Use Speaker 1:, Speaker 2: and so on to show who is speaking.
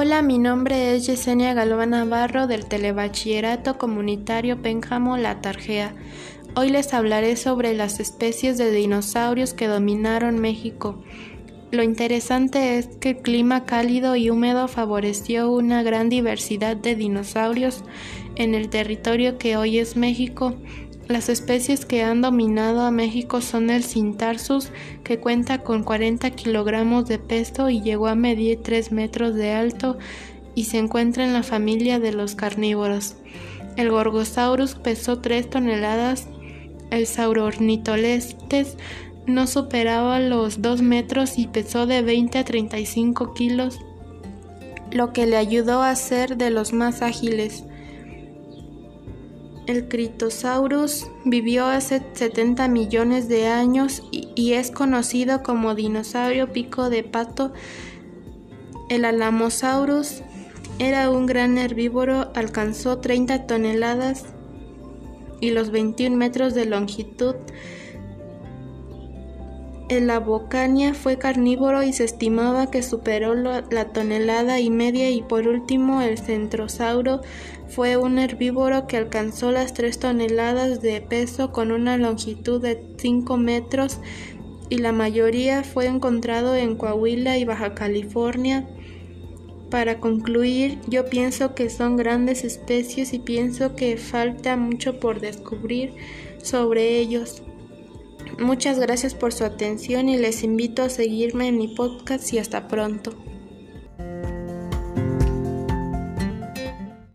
Speaker 1: Hola, mi nombre es Yesenia Galván Navarro del Telebachillerato Comunitario Pénjamo La Tarjea. Hoy les hablaré sobre las especies de dinosaurios que dominaron México. Lo interesante es que el clima cálido y húmedo favoreció una gran diversidad de dinosaurios en el territorio que hoy es México. Las especies que han dominado a México son el Cintarsus, que cuenta con 40 kilogramos de peso y llegó a medir 3 metros de alto y se encuentra en la familia de los carnívoros. El Gorgosaurus pesó 3 toneladas. El Saurornitolestes no superaba los 2 metros y pesó de 20 a 35 kilos, lo que le ayudó a ser de los más ágiles. El Critosaurus vivió hace 70 millones de años y, es conocido como dinosaurio pico de pato. El Alamosaurus era un gran herbívoro, alcanzó 30 toneladas y los 21 metros de longitud. El Abocania fue carnívoro y se estimaba que superó la tonelada y media y por último el Centrosauro fue un herbívoro que alcanzó las 3 toneladas de peso con una longitud de 5 metros y la mayoría fue encontrado en Coahuila y Baja California. Para concluir, yo pienso que son grandes especies y pienso que falta mucho por descubrir sobre ellos. Muchas gracias por su atención y les invito a seguirme en mi podcast y hasta pronto.